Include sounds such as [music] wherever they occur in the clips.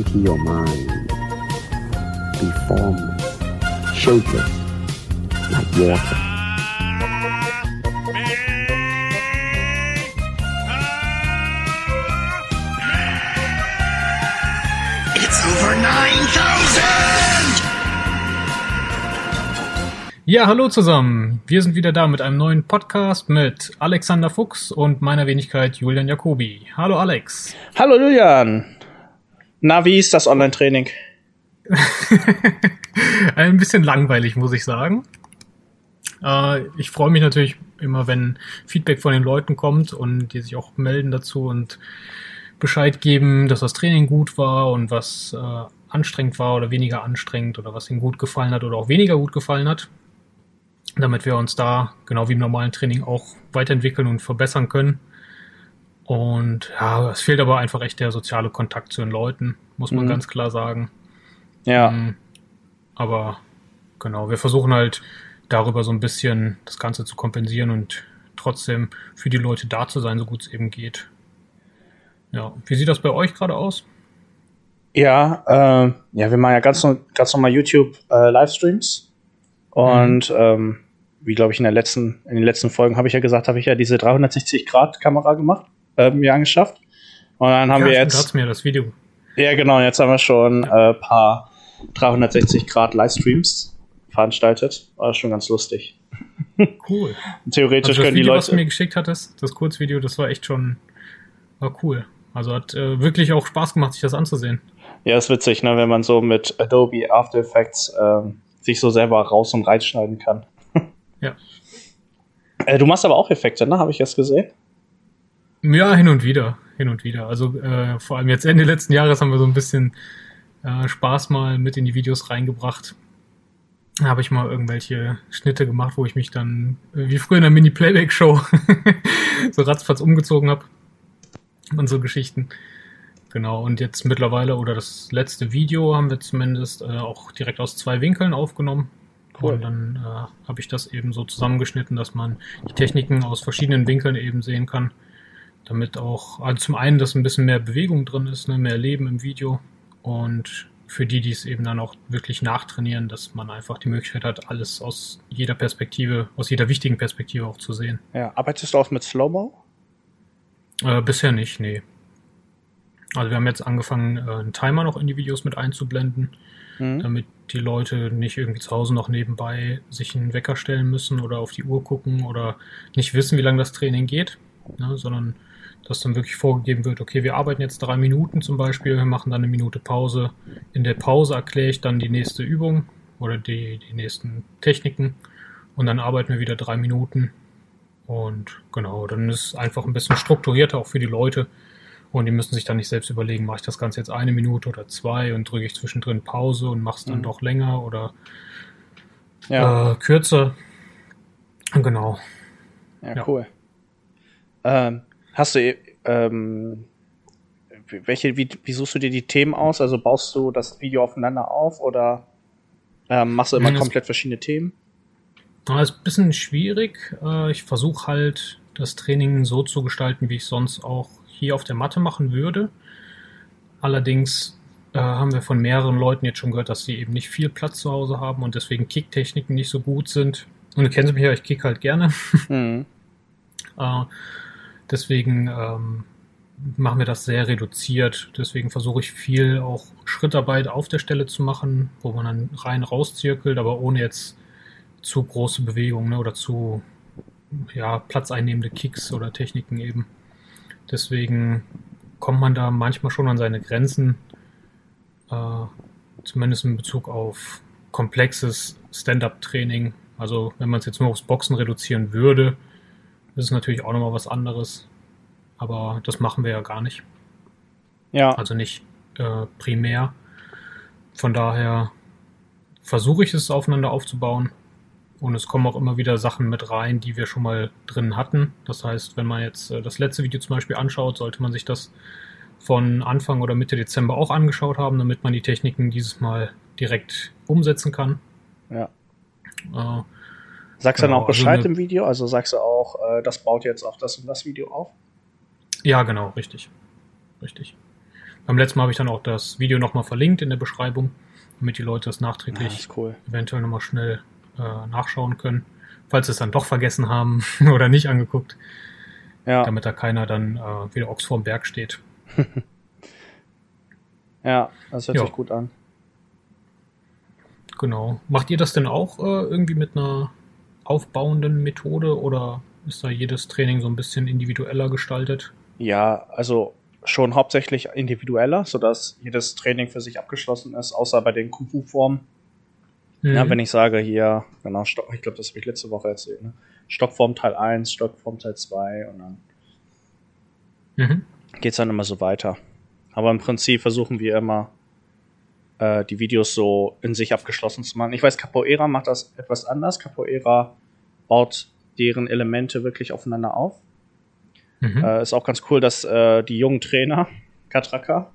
empty your mind. Be formless, shapeless, like water. It's over 9000! Ja, hallo zusammen. Wir sind wieder da mit einem neuen Podcast mit Alexander Fuchs und meiner Wenigkeit Julian Jacobi. Hallo Alex. Hallo Julian. Na, wie ist das Online-Training? [laughs] Ein bisschen langweilig, muss ich sagen. Äh, ich freue mich natürlich immer, wenn Feedback von den Leuten kommt und die sich auch melden dazu und Bescheid geben, dass das Training gut war und was äh, anstrengend war oder weniger anstrengend oder was ihnen gut gefallen hat oder auch weniger gut gefallen hat. Damit wir uns da, genau wie im normalen Training, auch weiterentwickeln und verbessern können. Und ja, es fehlt aber einfach echt der soziale Kontakt zu den Leuten, muss man Mhm. ganz klar sagen. Ja, Ähm, aber genau, wir versuchen halt darüber so ein bisschen das Ganze zu kompensieren und trotzdem für die Leute da zu sein, so gut es eben geht. Ja, wie sieht das bei euch gerade aus? ja, äh, ja, wir machen ja ganz, ganz normal YouTube äh. Und ähm, wie glaube ich in der letzten, in den letzten Folgen habe ich ja gesagt, habe ich ja diese 360 Grad Kamera gemacht, äh, mir angeschafft. Und dann haben ja, wir jetzt, mir das Video. ja genau, jetzt haben wir schon ein äh, paar 360 Grad Livestreams veranstaltet. War schon ganz lustig. [laughs] Cool. Theoretisch Also das können die Video, was du mir Leute. geschickt hattest, das Kurzvideo, das war echt schon war cool. Also hat äh, wirklich auch Spaß gemacht, sich das anzusehen. Ja, ist witzig, ne, wenn man so mit Adobe After Effects ähm, sich so selber raus und reinschneiden kann. [laughs] Ja. Äh, du machst aber auch Effekte, ne? Habe ich erst gesehen. Ja, hin und wieder, hin und wieder. Also äh, vor allem jetzt Ende letzten Jahres haben wir so ein bisschen äh, Spaß mal mit in die Videos reingebracht. Da habe ich mal irgendwelche Schnitte gemacht, wo ich mich dann, äh, wie früher in der Mini-Playback-Show, [laughs] so ratzfatz umgezogen habe. Und so Geschichten. Genau, und jetzt mittlerweile, oder das letzte Video haben wir zumindest äh, auch direkt aus zwei Winkeln aufgenommen. Cool. Und dann äh, habe ich das eben so zusammengeschnitten, dass man die Techniken aus verschiedenen Winkeln eben sehen kann. Damit auch, also zum einen, dass ein bisschen mehr Bewegung drin ist, ne, mehr Leben im Video. Und für die, die es eben dann auch wirklich nachtrainieren, dass man einfach die Möglichkeit hat, alles aus jeder Perspektive, aus jeder wichtigen Perspektive auch zu sehen. Ja, arbeitest du auch mit Slow-Mo? Äh, bisher nicht, nee. Also wir haben jetzt angefangen, äh, einen Timer noch in die Videos mit einzublenden, Mhm. damit die Leute nicht irgendwie zu Hause noch nebenbei sich einen Wecker stellen müssen oder auf die Uhr gucken oder nicht wissen, wie lange das Training geht, ne, sondern dass dann wirklich vorgegeben wird, okay, wir arbeiten jetzt drei Minuten zum Beispiel, wir machen dann eine Minute Pause. In der Pause erkläre ich dann die nächste Übung oder die, die nächsten Techniken und dann arbeiten wir wieder drei Minuten. Und genau, dann ist es einfach ein bisschen strukturierter auch für die Leute. Und die müssen sich dann nicht selbst überlegen, mache ich das Ganze jetzt eine Minute oder zwei und drücke ich zwischendrin Pause und mache es dann Mhm. doch länger oder Ja, äh, kürzer. Genau. ja, ja. cool. Ähm, hast du, ähm, welche, wie, wie suchst du dir die Themen aus? Also baust du das Video aufeinander auf oder ähm, machst du immer es- komplett verschiedene Themen? Ja, ist ein bisschen schwierig. Äh, Ich versuche halt, das Training so zu gestalten, wie ich sonst auch hier auf der Matte machen würde. Allerdings äh, haben wir von mehreren Leuten jetzt schon gehört, dass sie eben nicht viel Platz zu Hause haben und deswegen Kicktechniken nicht so gut sind. Und du kennst mich ja, ich kick halt gerne. Mhm. [laughs] Äh, deswegen ähm, machen wir das sehr reduziert. Deswegen versuche ich viel auch Schrittarbeit auf der Stelle zu machen, wo man dann rein rauszirkelt, aber ohne jetzt zu große Bewegungen ne, oder zu ja, platzeinnehmende Kicks oder Techniken eben. Deswegen kommt man da manchmal schon an seine Grenzen, äh, zumindest in Bezug auf komplexes Stand-up-Training. Also wenn man es jetzt nur aufs Boxen reduzieren würde, ist es natürlich auch nochmal was anderes. Aber das machen wir ja gar nicht. Ja, Also nicht äh, primär. Von daher versuche ich es aufeinander aufzubauen. Und es kommen auch immer wieder Sachen mit rein, die wir schon mal drin hatten. Das heißt, wenn man jetzt äh, das letzte Video zum Beispiel anschaut, sollte man sich das von Anfang oder Mitte Dezember auch angeschaut haben, damit man die Techniken dieses Mal direkt umsetzen kann. ja. Äh, Sagst du dann Genau, auch Bescheid also eine- im Video? Also sagst du auch, äh, das baut jetzt auf das und das Video auf? Ja, genau, richtig. Richtig. Beim letzten Mal habe ich dann auch das Video nochmal verlinkt in der Beschreibung, damit die Leute das nachträglich Ja, cool. eventuell nochmal schnell äh, nachschauen können, falls sie es dann doch vergessen haben [laughs] oder nicht angeguckt, Ja, damit da keiner dann äh, wieder Ochs vorm Berg steht. [laughs] ja, das hört Ja. sich gut an. Genau. Macht ihr das denn auch äh, irgendwie mit einer aufbauenden Methode oder ist da jedes Training so ein bisschen individueller gestaltet? Ja, also schon hauptsächlich individueller, sodass jedes Training für sich abgeschlossen ist, außer bei den Kung-Fu-Formen. Ja, Mhm. wenn ich sage hier, genau, Stock, ich glaube, das habe ich letzte Woche erzählt, ne? Stockform Teil 1, Stockform Teil 2 und dann Mhm. geht's dann immer so weiter. Aber im Prinzip versuchen wir immer, äh, die Videos so in sich abgeschlossen zu machen. Ich weiß, Capoeira macht das etwas anders. Capoeira baut deren Elemente wirklich aufeinander auf. Mhm. Äh, ist auch ganz cool, dass äh, die jungen Trainer, Katraka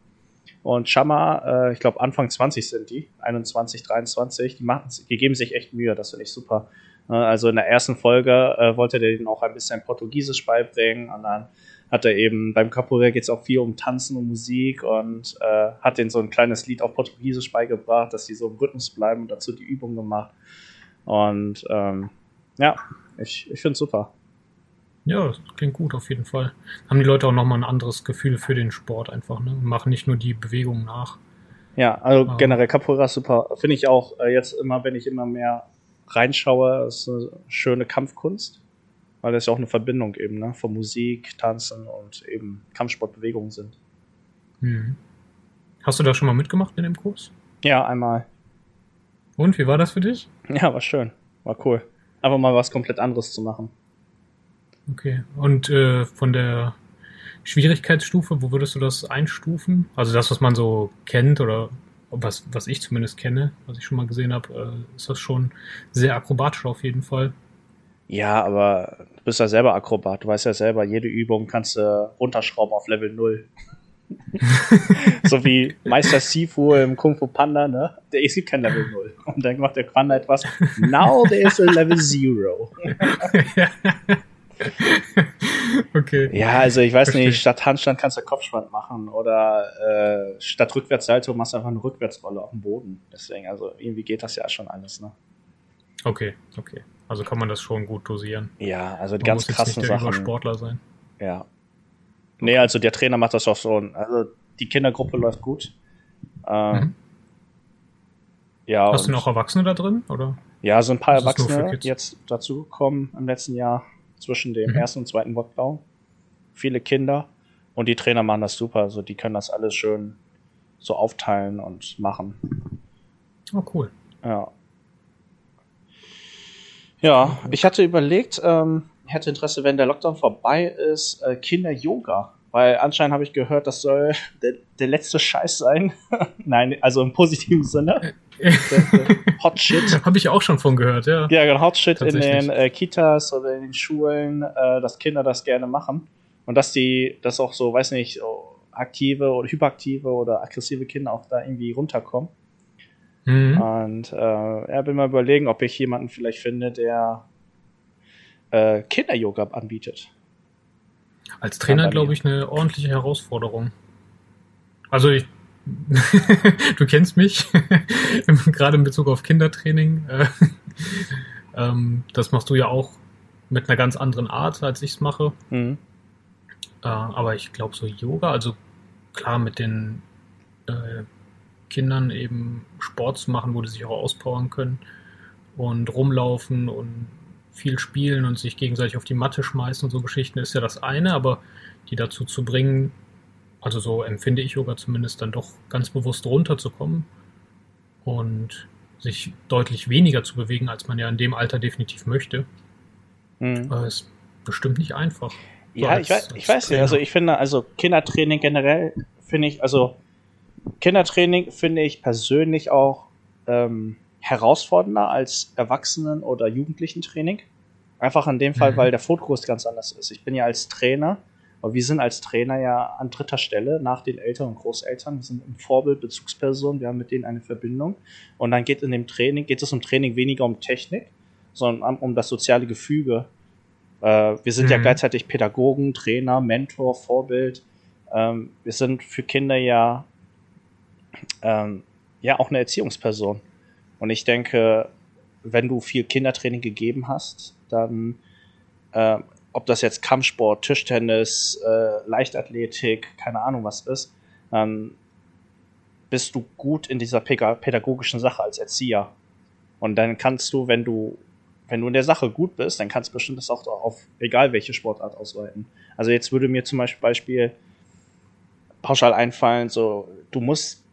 und Chama, äh, ich glaube Anfang 20 sind die, 21, 23, die, machen, die geben sich echt Mühe, das finde ich super. Äh, also in der ersten Folge äh, wollte der denen auch ein bisschen Portugiesisch beibringen und dann hat er eben, beim Capoeira geht es auch viel um Tanzen und Musik und äh, hat denen so ein kleines Lied auf Portugiesisch beigebracht, dass die so im Rhythmus bleiben und dazu die Übung gemacht. Und ähm, ja, ich, ich finde es super. Ja, das klingt gut auf jeden Fall. Haben die Leute auch nochmal ein anderes Gefühl für den Sport einfach, ne? Machen nicht nur die Bewegungen nach. Ja, also Ah. generell Capoeira ist super. Finde ich auch äh, jetzt immer, wenn ich immer mehr reinschaue, ist eine schöne Kampfkunst. Weil das ja auch eine Verbindung eben, ne? Von Musik, Tanzen und eben Kampfsportbewegungen sind. Mhm. Hast du da schon mal mitgemacht in dem Kurs? Ja, einmal. Und wie war das für dich? Ja, war schön. War cool. Einfach mal was komplett anderes zu machen. Okay. Und äh, von der Schwierigkeitsstufe, wo würdest du das einstufen? Also das, was man so kennt oder was, was ich zumindest kenne, was ich schon mal gesehen habe, äh, ist das schon sehr akrobatisch auf jeden Fall. Ja, aber bist ja selber Akrobat. Du weißt ja selber, jede Übung kannst du runterschrauben auf Level 0. [laughs] so wie Meister Sifu im Kung Fu Panda, ne? Der ist kein Level 0. Und dann macht der Panda etwas. Now there is a Level 0. [laughs] okay. Ja, also ich weiß Verstehe. nicht, statt Handstand kannst du Kopfspann machen oder äh, statt Rückwärtssalto machst du einfach eine Rückwärtsrolle auf dem Boden. Deswegen, also irgendwie geht das ja schon alles, ne? Okay, okay. Also kann man das schon gut dosieren. Ja, also Man ganz muss jetzt krassen nicht der Sachen. Übersportler sein. Ja. Nee, also der Trainer macht das auch so. Also die Kindergruppe läuft gut. Ähm, Mhm. Ja, Hast du noch Erwachsene da drin? Oder? ja, sind ein paar Das Erwachsene jetzt dazugekommen im letzten Jahr zwischen dem Mhm. ersten und zweiten Lockdown. Viele Kinder und die Trainer machen das super. Also die können das alles schön so aufteilen und machen. Oh, cool. Ja. Ja, ich hatte überlegt, ähm, ich hätte Interesse, wenn der Lockdown vorbei ist, äh, Kinder-Yoga. Weil anscheinend habe ich gehört, das soll [laughs] der, der letzte Scheiß sein. [laughs] Nein, also im positiven Sinne. Der [laughs] Hot Shit. Habe ich auch schon von gehört, ja. Ja, genau, Hot Shit in den äh, Kitas oder in den Schulen, äh, dass Kinder das gerne machen. Und dass die, das auch so, weiß nicht, aktive oder hyperaktive oder aggressive Kinder auch da irgendwie runterkommen. Mhm. Und äh, ja, bin mal überlegen, ob ich jemanden vielleicht finde, der äh, Kinder-Yoga anbietet. Als Trainer, glaube ich, eine ordentliche Herausforderung. Also ich, [laughs] du kennst mich, [laughs] gerade in Bezug auf Kindertraining. Äh, [laughs] ähm, das machst du ja auch mit einer ganz anderen Art, als ich es mache. Mhm. Äh, aber ich glaube, so Yoga, also klar mit den äh, Kindern eben Sport zu machen, wo die sich auch auspowern können und rumlaufen und viel spielen und sich gegenseitig auf die Matte schmeißen und so Geschichten ist ja das eine, aber die dazu zu bringen, also so empfinde ich Yoga zumindest, dann doch ganz bewusst runterzukommen und sich deutlich weniger zu bewegen, als man ja in dem Alter definitiv möchte, Mhm. äh, ist bestimmt nicht einfach. So Ja, als- ich weiß, ich weiß nicht. Also ich finde, also Kindertraining generell finde ich, also Kindertraining finde ich persönlich auch ähm, herausfordernder als Erwachsenen- oder Jugendlichentraining. Einfach in dem Fall, Mhm. weil der Fokus ganz anders ist. Ich bin ja als Trainer, aber wir sind als Trainer ja an dritter Stelle nach den Eltern und Großeltern. Wir sind im Vorbild, Bezugsperson, wir haben mit denen eine Verbindung. Und dann geht in dem Training, geht es im Training weniger um Technik, sondern um das soziale Gefüge. Äh, wir sind ja Mhm. gleichzeitig Pädagogen, Trainer, Mentor, Vorbild. ähm, wir sind für Kinder ja, ähm, ja auch eine Erziehungsperson. Und ich denke, wenn du viel Kindertraining gegeben hast, dann, äh, ob das jetzt Kampfsport, Tischtennis, äh, Leichtathletik, keine Ahnung was ist, dann bist du gut in dieser pädagogischen Sache als Erzieher. Und dann kannst du, wenn du, wenn du in der Sache gut bist, dann kannst du bestimmt das auch auf egal welche Sportart ausweiten. Also jetzt würde mir zum Beispiel pauschal einfallen, so, du musst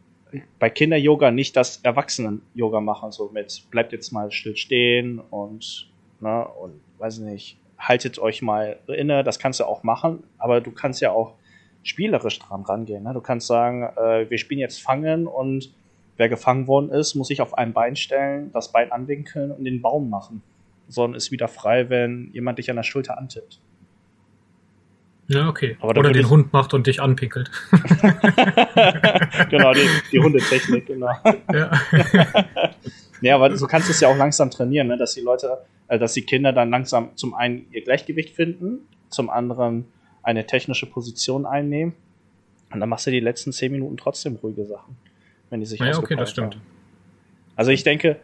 bei Kinder-Yoga nicht das Erwachsenen-Yoga machen, so mit bleibt jetzt mal still stehen und, ne, und weiß nicht, haltet euch mal inne, das kannst du auch machen, aber du kannst ja auch spielerisch dran rangehen. Ne? Du kannst sagen, äh, wir spielen jetzt Fangen und wer gefangen worden ist, muss sich auf ein Bein stellen, das Bein anwinkeln und den Baum machen. Sondern ist wieder frei, wenn jemand dich an der Schulter antippt. Ja, okay. Aber Oder den Hund macht und dich anpinkelt. [laughs] genau, die, die Hundetechnik, genau. Ja. [laughs] ja, aber so kannst du es ja auch langsam trainieren, ne? dass die Leute, äh, dass die Kinder dann langsam zum einen ihr Gleichgewicht finden, zum anderen eine technische Position einnehmen. Und dann machst du die letzten zehn Minuten trotzdem ruhige Sachen, wenn die sich Ja, okay, das stimmt. Haben. Also ich denke,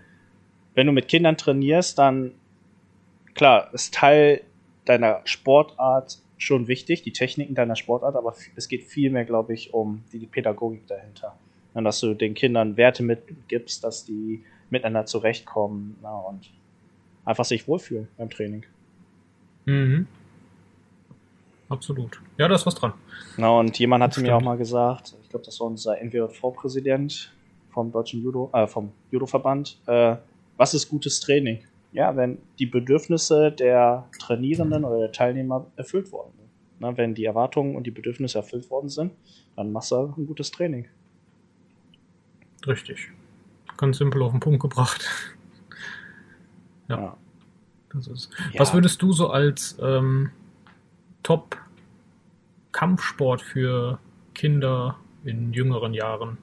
wenn du mit Kindern trainierst, dann klar, ist Teil deiner Sportart schon wichtig, die Techniken deiner Sportart, aber es geht viel mehr, glaube ich, um die Pädagogik dahinter. Und dass du den Kindern Werte mitgibst, dass die miteinander zurechtkommen na, und einfach sich wohlfühlen beim Training. Mhm absolut. Ja, da ist was dran. Na, und jemand hatte mir auch mal gesagt, ich glaube, das war unser NWV-Präsident vom deutschen Judo, äh, vom Judo-Verband, äh, was ist gutes Training? Ja, wenn die Bedürfnisse der Trainierenden oder der Teilnehmer erfüllt worden sind. Na, wenn die Erwartungen und die Bedürfnisse erfüllt worden sind, dann machst du ein gutes Training. Richtig. Ganz simpel auf den Punkt gebracht. ja. ja. Das ist. Ja. Was würdest du so als ähm, Top-Kampfsport für Kinder in jüngeren Jahren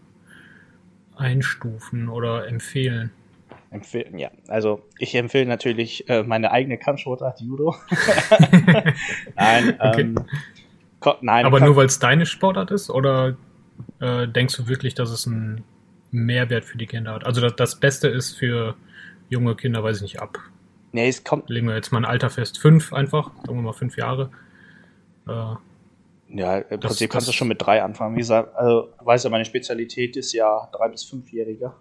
einstufen oder empfehlen? Empfehlen, ja. Also ich empfehle natürlich äh, meine eigene Kampfsportart, Judo. [laughs] nein, okay. ähm, nein. Aber nur weil es deine Sportart ist oder äh, denkst du wirklich, dass es einen Mehrwert für die Kinder hat? Also das, das Beste ist für junge Kinder, weiß ich nicht, ab. Nee, es kommt. Legen wir jetzt mal ein Alter fest, fünf einfach, sagen wir mal fünf Jahre. Äh, ja, im das, Prinzip kannst du schon mit drei anfangen. Wie gesagt, also, du weißt ja, meine Spezialität ist ja drei- bis fünfjährige.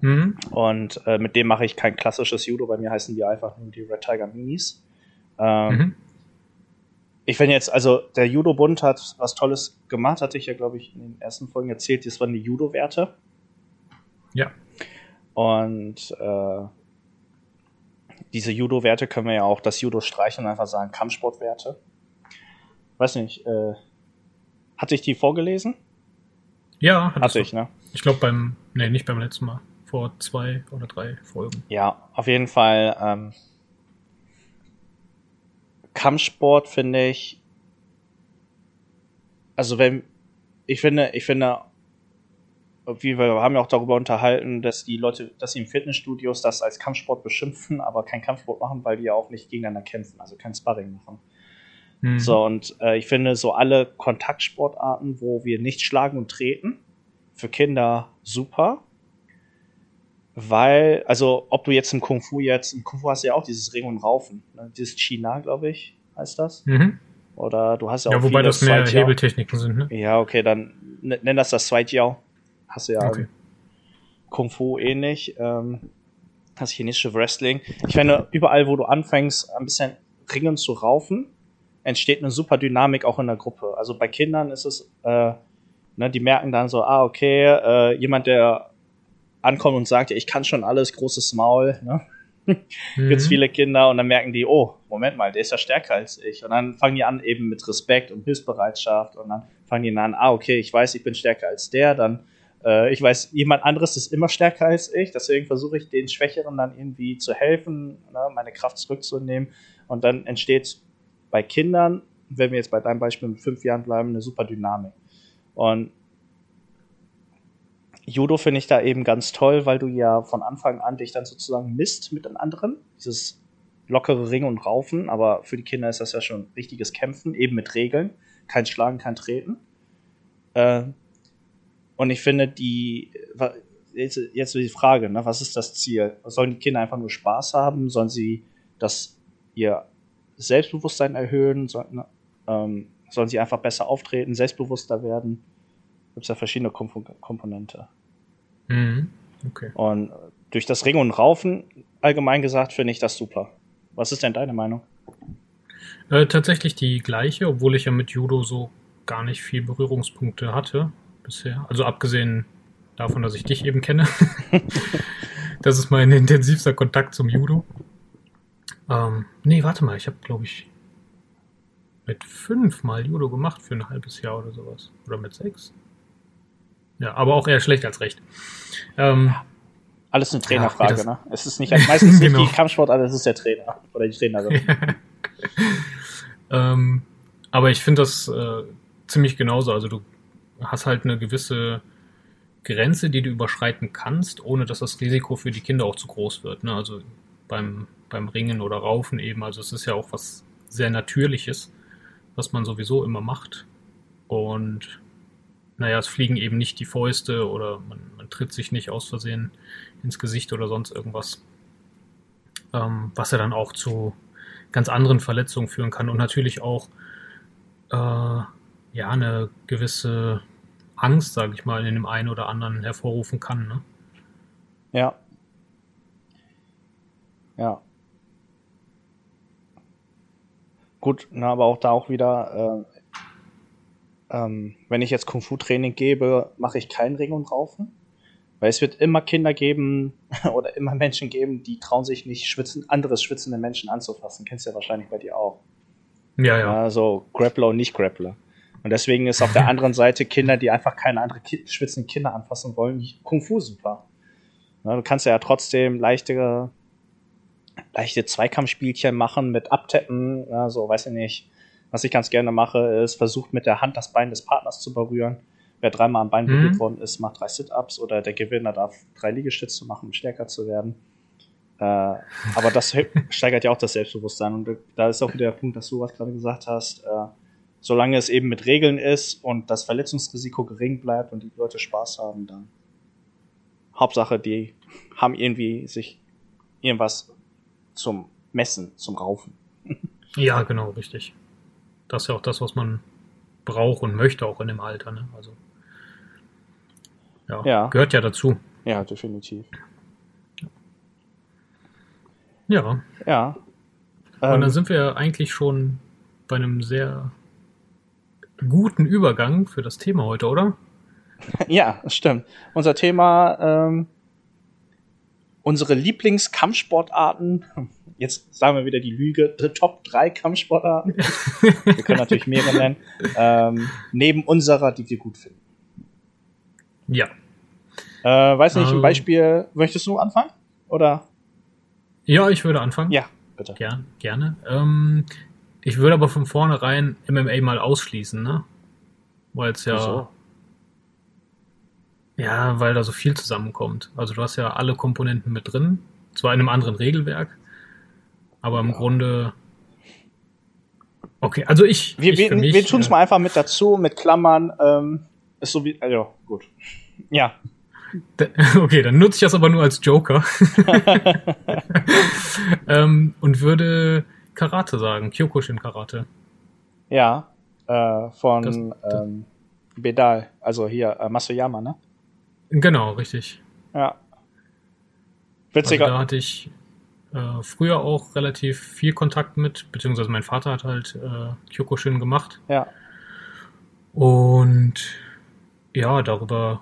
Mhm. Und äh, mit dem mache ich kein klassisches Judo. Bei mir heißen die einfach nur die Red Tiger Minis. Ähm, mhm. Ich finde jetzt, also der Judo-Bund hat was Tolles gemacht, hatte ich ja, glaube ich, in den ersten Folgen erzählt. Das waren die Judo-Werte. Ja. Und äh, diese Judo-Werte können wir ja auch das Judo streichen und einfach sagen Kampfsportwerte weiß nicht, äh, hatte ich die vorgelesen? Ja, hatte ich, ne? Ich glaube beim, nee, nicht beim letzten Mal, vor zwei oder drei Folgen. Ja, auf jeden Fall. Ähm, Kampfsport finde ich, also wenn, ich finde, ich finde, wie wir haben ja auch darüber unterhalten, dass die Leute, dass sie im Fitnessstudios das als Kampfsport beschimpfen, aber keinen Kampfsport machen, weil die ja auch nicht gegeneinander kämpfen, also kein Sparring machen. Mhm. So, und äh, ich finde so alle Kontaktsportarten, wo wir nicht schlagen und treten, für Kinder super. Weil, also, ob du jetzt im Kung Fu jetzt, im Kung Fu hast du ja auch dieses Ring und Raufen, ne? dieses China, glaube ich, heißt das. Mhm. Oder du hast ja auch. Ja, wobei das mehr Zweitjahr. Hebeltechniken sind, ne? Ja, okay, dann nenn das das Zweitjahr. Hast du ja okay. Kung Fu ähnlich. Ähm, das chinesische Wrestling. Ich finde, überall, wo du anfängst, ein bisschen Ringen zu raufen, entsteht eine super Dynamik auch in der Gruppe. Also bei Kindern ist es, äh, ne, die merken dann so, ah, okay, äh, jemand, der ankommt und sagt, ja, ich kann schon alles, großes Maul, ne? [laughs] mhm. Gibt's viele Kinder und dann merken die, oh, Moment mal, der ist ja stärker als ich. Und dann fangen die an eben mit Respekt und Hilfsbereitschaft und dann fangen die an, ah, okay, ich weiß, ich bin stärker als der, dann äh, ich weiß, jemand anderes ist immer stärker als ich, deswegen versuche ich den Schwächeren dann irgendwie zu helfen, ne, meine Kraft zurückzunehmen und dann entsteht bei Kindern, wenn wir jetzt bei deinem Beispiel mit fünf Jahren bleiben, eine super Dynamik. Und Judo finde ich da eben ganz toll, weil du ja von Anfang an dich dann sozusagen misst mit den anderen. Dieses lockere Ringen und Raufen, aber für die Kinder ist das ja schon richtiges Kämpfen, eben mit Regeln. Kein Schlagen, kein Treten. Äh, und ich finde, die jetzt, jetzt die Frage, ne, was ist das Ziel? Sollen die Kinder einfach nur Spaß haben? Sollen sie das ihr Selbstbewusstsein erhöhen? Sollen, ne, ähm, sollen sie einfach besser auftreten, selbstbewusster werden? Gibt es ja verschiedene Komp Komponente. Mhm. Okay. Und durch das Ringen und Raufen, allgemein gesagt, finde ich das super. Was ist denn deine Meinung? Äh, tatsächlich die gleiche, obwohl ich ja mit Judo so gar nicht viel Berührungspunkte hatte bisher. Also abgesehen davon, dass ich dich eben kenne. [laughs] [laughs] das ist mein intensivster Kontakt zum Judo. Ähm, nee, warte mal, ich habe, glaube ich, mit fünf Mal Judo gemacht für ein halbes Jahr oder sowas. Oder mit sechs. Ja, aber auch eher schlecht als recht. Ähm, alles eine Trainerfrage, ja, ne? Es ist nicht meistens [laughs] genau. nicht die Kampfsport, aber es ist der Trainer oder die Trainerin. ähm, aber ich finde das äh, ziemlich genauso. Also du hast halt eine gewisse Grenze, die du überschreiten kannst, ohne dass das Risiko für die Kinder auch zu groß wird. Ne? Also beim, beim Ringen oder Raufen eben. Also es ist ja auch was sehr Natürliches, was man sowieso immer macht. Und naja, es fliegen eben nicht die Fäuste oder man, man tritt sich nicht aus Versehen ins Gesicht oder sonst irgendwas. Ähm, was ja dann auch zu ganz anderen Verletzungen führen kann und natürlich auch äh, ja eine gewisse Angst, sage ich mal, in dem einen oder anderen hervorrufen kann. Ne? Ja. Ja. Gut, na, aber auch da auch wieder, äh, ähm, wenn ich jetzt Kung-Fu-Training gebe, mache ich kein Ring und Raufen. Weil es wird immer Kinder geben [laughs] oder immer Menschen geben, die trauen sich nicht, schwitzen, anderes schwitzende Menschen anzufassen. Kennst du ja wahrscheinlich bei dir auch. Ja, ja. Also Grappler und Nicht-Grappler. Und deswegen ist auf der [laughs] anderen Seite Kinder, die einfach keine andere Ki schwitzenden Kinder anfassen wollen, Kung Fu super. Ja, du kannst ja trotzdem leichte, leichte Zweikampfspielchen machen mit Abtappen, ja, so weiß ich nicht was ich ganz gerne mache, ist, versucht mit der Hand das Bein des Partners zu berühren. Wer dreimal am Bein berührt mhm. worden ist, macht drei Sit-Ups oder der Gewinner darf drei Liegestütze machen, um stärker zu werden. Äh, aber das [laughs] steigert ja auch das Selbstbewusstsein. Und da ist auch wieder der Punkt, dass du was gerade gesagt hast. Äh, solange es eben mit Regeln ist und das Verletzungsrisiko gering bleibt und die Leute Spaß haben, dann Hauptsache, die haben irgendwie sich irgendwas zum Messen, zum Raufen. Ja, genau, richtig das ist ja auch das, was man braucht und möchte auch in dem Alter. Ne? Also ja, ja, gehört ja dazu. Ja, definitiv. Ja. Ja. Und dann ähm, sind wir eigentlich schon bei einem sehr guten Übergang für das Thema heute, oder? [laughs] Ja, stimmt. Unser Thema, ähm, unsere Lieblingskampfsportarten jetzt sagen wir wieder die Lüge, die Top 3 Kampfsportarten. wir können natürlich mehrere nennen. Ähm, neben unserer, die wir gut finden. Ja. Äh, weiß nicht, ein ähm. Beispiel, möchtest du anfangen? Oder? Ja, ich würde anfangen. Ja, bitte. Gern, gerne. Ähm, ich würde aber von vornherein MMA mal ausschließen, ne? Weil es ja. Wieso? Ja, weil da so viel zusammenkommt. Also du hast ja alle Komponenten mit drin, zwar in einem anderen Regelwerk, aber im ja. Grunde. Okay, also ich. Wir, ich wir, mich, wir tun es äh, mal einfach mit dazu, mit Klammern. Ähm, ist so wie. Also, gut. Ja. [laughs] Okay, dann nutze ich das aber nur als Joker. [laughs] ähm, und würde Karate sagen, Kyokushin Karate. Ja, äh, von das, ähm, Bedal, also hier äh, Masuyama, ne? Genau, richtig. Ja. Witziger. Also da hatte ich äh, früher auch relativ viel Kontakt mit, beziehungsweise mein Vater hat halt äh, Kyokushin gemacht. Ja. Und ja, darüber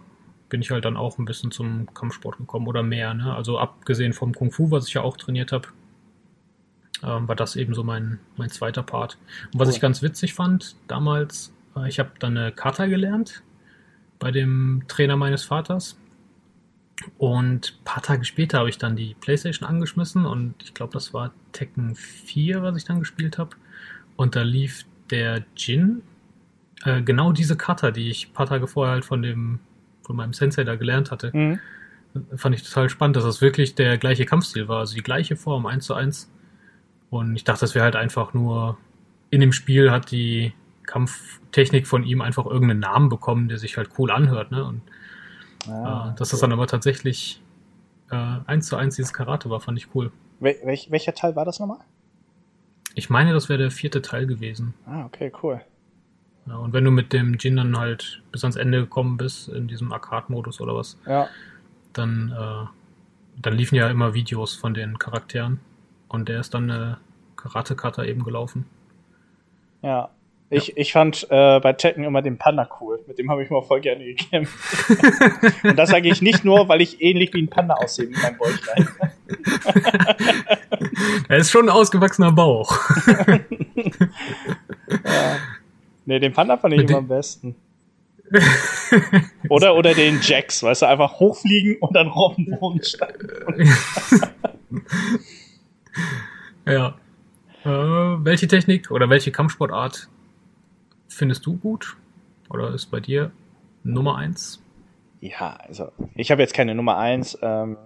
bin ich halt dann auch ein bisschen zum Kampfsport gekommen oder mehr. Ne? Also abgesehen vom Kung Fu, was ich ja auch trainiert habe, ähm, war das eben so mein, mein zweiter Part. Und was cool. ich ganz witzig fand damals, äh, ich habe dann eine Kata gelernt bei dem Trainer meines Vaters. Und ein paar Tage später habe ich dann die Playstation angeschmissen und ich glaube, das war Tekken 4, was ich dann gespielt habe. Und da lief der Jin, äh, genau diese Kata, die ich ein paar Tage vorher halt von dem, von meinem Sensei da gelernt hatte. Mhm. Fand ich total spannend, dass das wirklich der gleiche Kampfstil war, also die gleiche Form, eins zu eins. Und ich dachte, das wäre halt einfach nur, in dem Spiel hat die Kampftechnik von ihm einfach irgendeinen Namen bekommen, der sich halt cool anhört. Ne? Und Ah, äh, dass das dann aber tatsächlich äh, eins zu eins dieses Karate war, fand ich cool. Wel welch, welcher Teil war das nochmal? Ich meine, das wäre der vierte Teil gewesen. Ah, okay, cool. Ja, und wenn du mit dem Jin dann halt bis ans Ende gekommen bist, in diesem Arcade-Modus oder was, Ja. dann, äh, dann liefen ja immer Videos von den Charakteren. Und der ist dann eine Karate-Kata eben gelaufen. Ja. Ich, ich fand äh, bei Tekken immer den Panda cool. Mit dem habe ich mal voll gerne gekämpft. [laughs] Und das sage ich nicht nur, weil ich ähnlich wie ein Panda aussehe mit meinem Bäuchlein. [laughs] Er ist schon ein ausgewachsener Bauch. [laughs] Nee, den Panda fand ich Mit immer am besten. Oder, oder den Jacks, weißt du, einfach hochfliegen und dann auf den Boden steigen. ja. Äh, welche Technik oder welche Kampfsportart findest du gut? Oder ist bei dir Nummer eins? Ja, also ich habe jetzt keine Nummer eins. Ähm,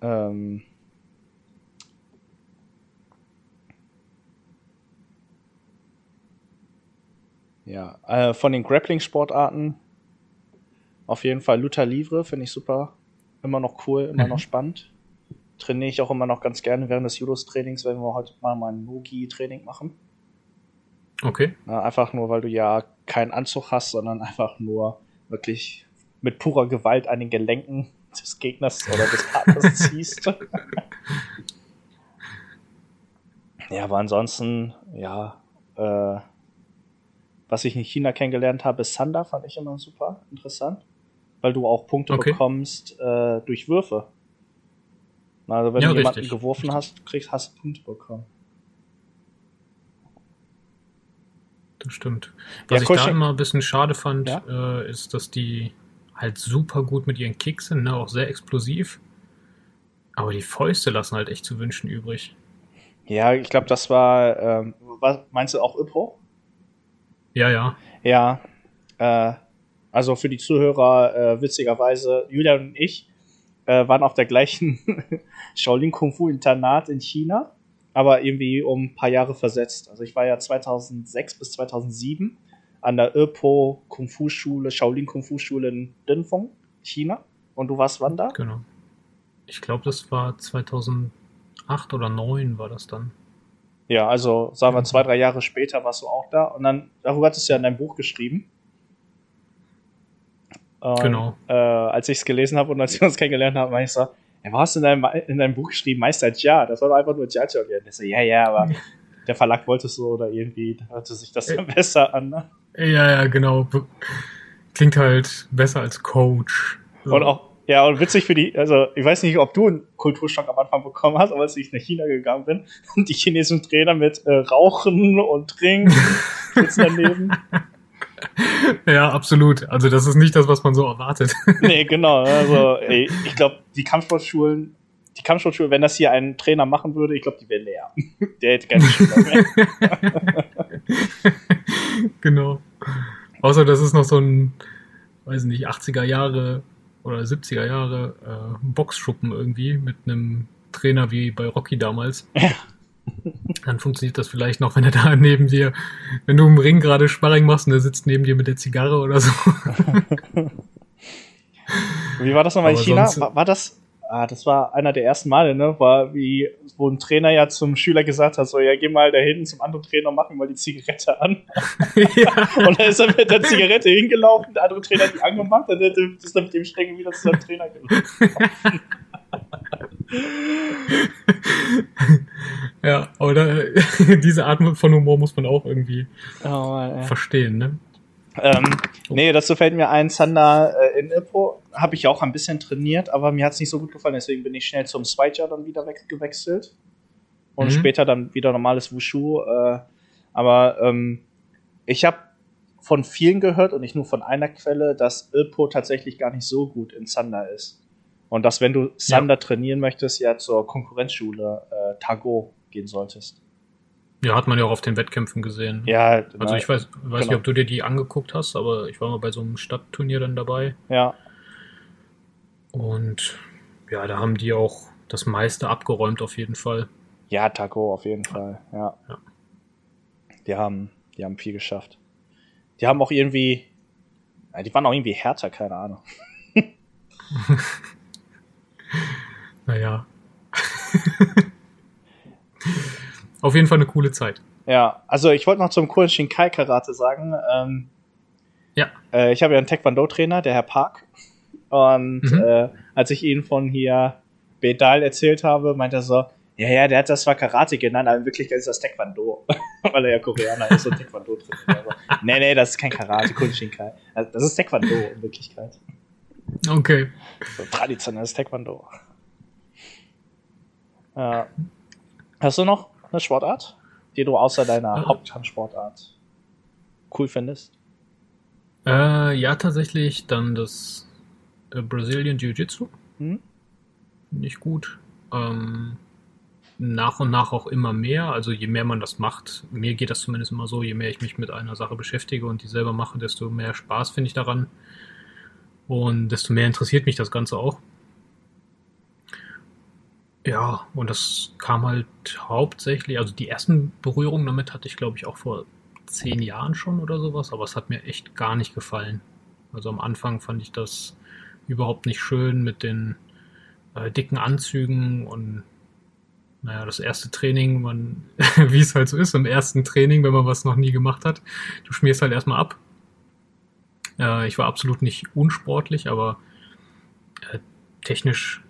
ähm, ja, äh, von den Grappling-Sportarten auf jeden Fall Luther Livre finde ich super. Immer noch cool, immer Mhm. noch spannend. Trainiere ich auch immer noch ganz gerne während des Judos-Trainings, wenn wir heute mal, mal ein Nogi-Training machen. Okay. Na, einfach nur, weil du ja keinen Anzug hast, sondern einfach nur wirklich mit purer Gewalt an den Gelenken des Gegners oder des Partners [laughs] ziehst. ja, aber ansonsten, ja, äh, was ich in China kennengelernt habe, ist Sander, fand ich immer super interessant, weil du auch Punkte Okay. bekommst äh, durch Würfe. Also wenn Ja, du jemanden richtig. geworfen hast, kriegst, hast du Punkte bekommen. Das stimmt. Ja, Was ich Coaching- da immer ein bisschen schade fand, Ja? äh, ist, dass die halt super gut mit ihren Kicks sind, ne? auch sehr explosiv. Aber die Fäuste lassen halt echt zu wünschen übrig. Ja, ich glaube, das war, ähm, was meinst du auch Ippo? Ja, ja. Ja, äh, also für die Zuhörer, äh, witzigerweise, Julian und ich äh, waren auf der gleichen [laughs] Shaolin Kung Fu Internat in China, aber irgendwie um ein paar Jahre versetzt. Also ich war ja 2006 bis 2007 an der Irpo Kung Fu Schule, Shaolin Kung Fu Schule in Dinfeng, China. Und du warst wann da? Genau. Ich glaube, das war 2008 oder 2009 war das dann. Ja, also sagen wir Mhm. zwei, drei Jahre später warst du auch da und dann, darüber hattest du ja in deinem Buch geschrieben. Und, Genau. Äh, als ich es gelesen habe und als wir uns kennengelernt haben, meinte ich so, ja, hast du in deinem, in deinem Buch geschrieben? Meister Ja, das war doch einfach nur Jiajiao lernen. Ich so, ja, ja, aber [laughs] der Verlag wollte es so oder irgendwie hörte sich das dann besser an. Ne? Ja, ja, genau. Klingt halt besser als Coach. So. Und auch, ja, und witzig für die, also ich weiß nicht, ob du einen Kulturschock am Anfang bekommen hast, aber als ich nach China gegangen bin, und [laughs] die chinesischen Trainer mit äh, Rauchen und Trinken [laughs] sitzen daneben. [laughs] Ja, absolut. Also das ist nicht das, was man so erwartet. [laughs] nee, genau. Also, ey, ich glaube, die Kampfsportschulen, die Kampfsportschulen, wenn das hier ein Trainer machen würde, ich glaube, die wäre leer. [laughs] Der hätte keine Schüler mehr. genau. Außer das ist noch so ein, weiß nicht, 80er Jahre oder 70er Jahre äh, Boxschuppen irgendwie mit einem Trainer wie bei Rocky damals. Ja. Dann funktioniert das vielleicht noch, wenn er da [laughs] neben dir, wenn du im Ring gerade Sparring machst und er sitzt neben dir mit der Zigarre oder so. [laughs] Wie war das nochmal in China? War, war das, ah, das war einer der ersten Male, ne? War wie, wo ein Trainer ja zum Schüler gesagt hat, so, ja, geh mal da hinten zum anderen Trainer, mach ihm mal die Zigarette an. [laughs] ja. Und dann ist er mit der Zigarette hingelaufen, der andere Trainer hat die angemacht, und dann ist er mit dem Strenge wieder zu seinem Trainer gelaufen. [laughs] ja, aber da, [laughs] diese Art von Humor muss man auch irgendwie Oh, Mann, verstehen, ne? Ähm, nee, dazu fällt mir ein, Sander äh, in Ippo habe ich auch ein bisschen trainiert, aber mir hat es nicht so gut gefallen, deswegen bin ich schnell zum Spider dann wieder gewechselt. Und Mhm. später dann wieder normales Wushu. Äh, aber ähm, ich habe von vielen gehört und nicht nur von einer Quelle, dass Ilpo tatsächlich gar nicht so gut in Sander ist. Und dass, wenn du Sander trainieren möchtest, ja zur Konkurrenzschule äh, Tago gehen solltest. Ja, hat man ja auch auf den Wettkämpfen gesehen. Ja, Also ich weiß, weiß Genau. nicht, ob du dir die angeguckt hast, aber ich war mal bei so einem Stadtturnier dann dabei. ja, Und ja, da haben die auch das meiste abgeräumt auf jeden Fall. Ja, Taco auf jeden Fall, ja. Ja. Die haben, die haben viel geschafft. Die haben auch irgendwie, ja, die waren auch irgendwie härter, keine Ahnung. [laughs] [laughs] Naja. [laughs] auf jeden Fall eine coole Zeit. Ja, also ich wollte noch zum coolen Shinkai Karate sagen. Ähm, Ja. äh, ich habe ja einen Taekwondo-Trainer, der Herr Park. Und Mhm. äh, als ich ihn von hier Bedal erzählt habe, meinte er so, ja, ja, der hat das zwar Karate genannt, aber in Wirklichkeit ist das Taekwondo. [laughs] Weil er ja Koreaner ist und Taekwondo trainiert. Nee, nee, das ist kein Karate, Kun Shinkai. Also, das ist Taekwondo in Wirklichkeit. Okay. So traditionelles Taekwondo. Ja. Hast du noch eine Sportart, die du außer deiner Äh. Hauptkampfsportart cool findest? Äh, ja, tatsächlich dann das äh, Brazilian Jiu-Jitsu. Hm? Finde ich gut. Ähm, nach und nach auch immer mehr. Also je mehr man das macht, mir geht das zumindest immer so, je mehr ich mich mit einer Sache beschäftige und die selber mache, desto mehr Spaß finde ich daran. Und desto mehr interessiert mich das Ganze auch. Ja, und das kam halt hauptsächlich, also die ersten Berührungen damit hatte ich, glaube ich, auch vor zehn Jahren schon oder sowas, aber es hat mir echt gar nicht gefallen. Also am Anfang fand ich das überhaupt nicht schön mit den äh, dicken Anzügen und naja, das erste Training, [laughs] wie es halt so ist im ersten Training, wenn man was noch nie gemacht hat, du schmierst halt erstmal ab. Äh, ich war absolut nicht unsportlich, aber äh, technisch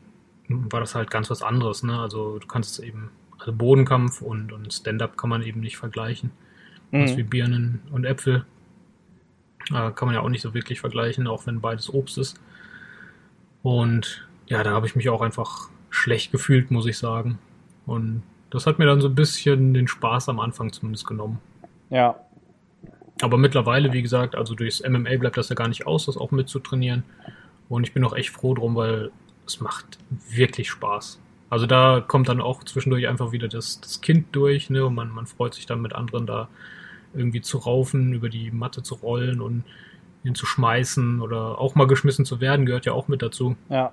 war das halt ganz was anderes, ne? Also du kannst es eben, also Bodenkampf und, und Stand-up kann man eben nicht vergleichen. Was wie Mhm. Birnen und Äpfel. Äh, kann man ja auch nicht so wirklich vergleichen, auch wenn beides Obst ist. Und ja, da habe ich mich auch einfach schlecht gefühlt, muss ich sagen. Und das hat mir dann so ein bisschen den Spaß am Anfang zumindest genommen. Ja, Aber mittlerweile, wie gesagt, also durchs MMA bleibt das ja gar nicht aus, das auch mitzutrainieren. Und ich bin auch echt froh drum, weil es macht wirklich Spaß. Also da kommt dann auch zwischendurch einfach wieder das, das Kind durch, ne? Und man, man freut sich dann mit anderen da irgendwie zu raufen, über die Matte zu rollen und ihn zu schmeißen oder auch mal geschmissen zu werden, gehört ja auch mit dazu. ja.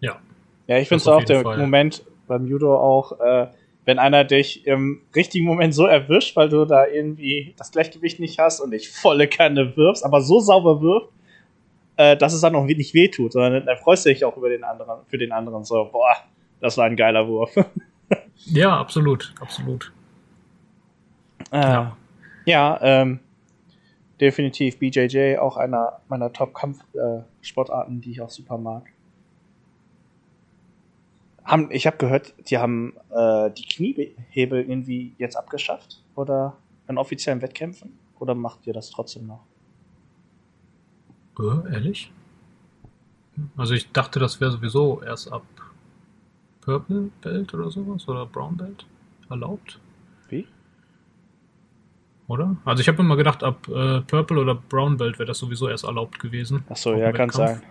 Ja. Ja, ich finde es auch der Fall. Moment beim Judo auch, äh, wenn einer dich im richtigen Moment so erwischt, weil du da irgendwie das Gleichgewicht nicht hast und dich volle Kanne wirfst, aber so sauber wirft, äh, dass es dann auch nicht wehtut, sondern dann freust du dich auch über den anderen, für den anderen so, boah, das war ein geiler Wurf. [laughs] Ja, absolut, absolut. Äh, ja, ja ähm, definitiv BJJ, auch einer meiner Top-Kampf-Sportarten, die ich auch super mag. Haben, ich habe gehört, die haben äh, die Kniehebel irgendwie jetzt abgeschafft oder in offiziellen Wettkämpfen? Oder macht ihr das trotzdem noch? Äh, ehrlich? Also ich dachte, das wäre sowieso erst ab Purple Belt oder sowas oder Brown Belt erlaubt, Wie? oder? Also ich habe immer gedacht, ab äh, Purple oder Brown Belt wäre das sowieso erst erlaubt gewesen. Ach so, ja, kann sein.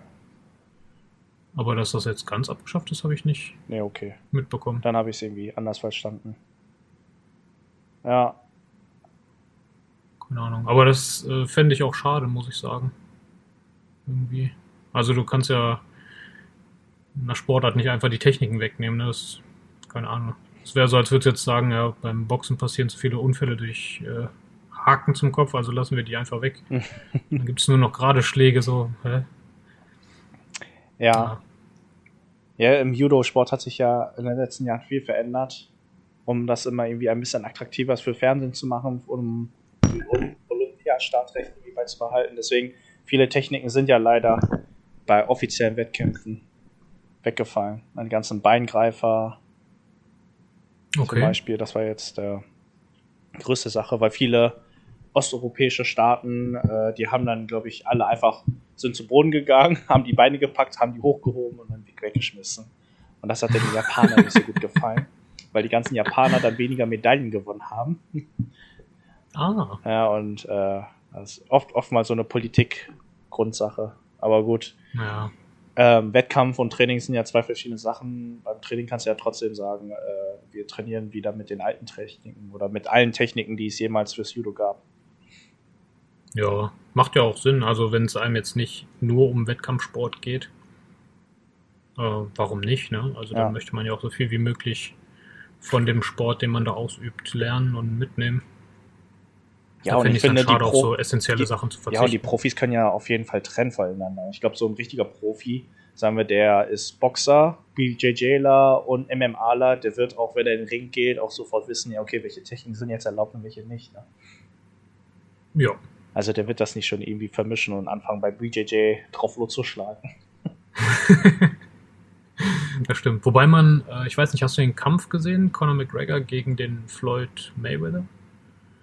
Aber dass das jetzt ganz abgeschafft ist, habe ich nicht Nee, okay. mitbekommen. Dann habe ich es irgendwie anders verstanden. Ja, Keine Ahnung. Aber das äh, fände ich auch schade, muss ich sagen. Irgendwie. Also du kannst ja in einer Sportart nicht einfach die Techniken wegnehmen. Ne? Das, keine Ahnung. Es wäre so, als würde jetzt sagen, ja, beim Boxen passieren zu viele Unfälle durch äh, Haken zum Kopf, also lassen wir die einfach weg. [laughs] Dann gibt es nur noch gerade Schläge, so. Hä? ja. Ja, im Judo-Sport hat sich ja in den letzten Jahren viel verändert, um das immer irgendwie ein bisschen attraktiver für Fernsehen zu machen, um, um Olympiastartrechte irgendwie beizubehalten. Deswegen, viele Techniken sind ja leider bei offiziellen Wettkämpfen weggefallen. Die ganzen Beingreifer zum Okay. Beispiel, das war jetzt der größte Sache, weil viele osteuropäische Staaten, äh, die haben dann, glaube ich, alle einfach sind zu Boden gegangen, [laughs] haben die Beine gepackt, haben die hochgehoben und dann weggeschmissen. Und das hat den Japanern nicht so gut gefallen, weil die ganzen Japaner dann weniger Medaillen gewonnen haben. [laughs] Ah, Ja, und äh, das ist oft, oftmals so eine Politik-Grundsache. Aber gut, ja. ähm, Wettkampf und Training sind ja zwei verschiedene Sachen. Beim Training kannst du ja trotzdem sagen, äh, wir trainieren wieder mit den alten Techniken oder mit allen Techniken, die es jemals fürs Judo gab. Ja, macht ja auch Sinn. Also wenn es einem jetzt nicht nur um Wettkampfsport geht. äh, warum nicht, ne? Also Ja. da möchte man ja auch so viel wie möglich von dem Sport, den man da ausübt, lernen und mitnehmen. Ja, da und finde ich dann finde, die, schade, auf Pro so essentielle die- Sachen zu ja, und die verzichten. Profis können ja auf jeden Fall trennen voneinander. Ich glaube, so ein richtiger Profi, sagen wir, der ist Boxer, BJJler und MMAler, der wird auch, wenn er in den Ring geht, auch sofort wissen, ja, okay, welche Techniken sind jetzt erlaubt und welche nicht. Ne? ja, Also der wird das nicht schon irgendwie vermischen und anfangen bei BJJ drauf loszuschlagen. [laughs] das stimmt. Wobei man, äh, ich weiß nicht, hast du den Kampf gesehen? Conor McGregor gegen den Floyd Mayweather?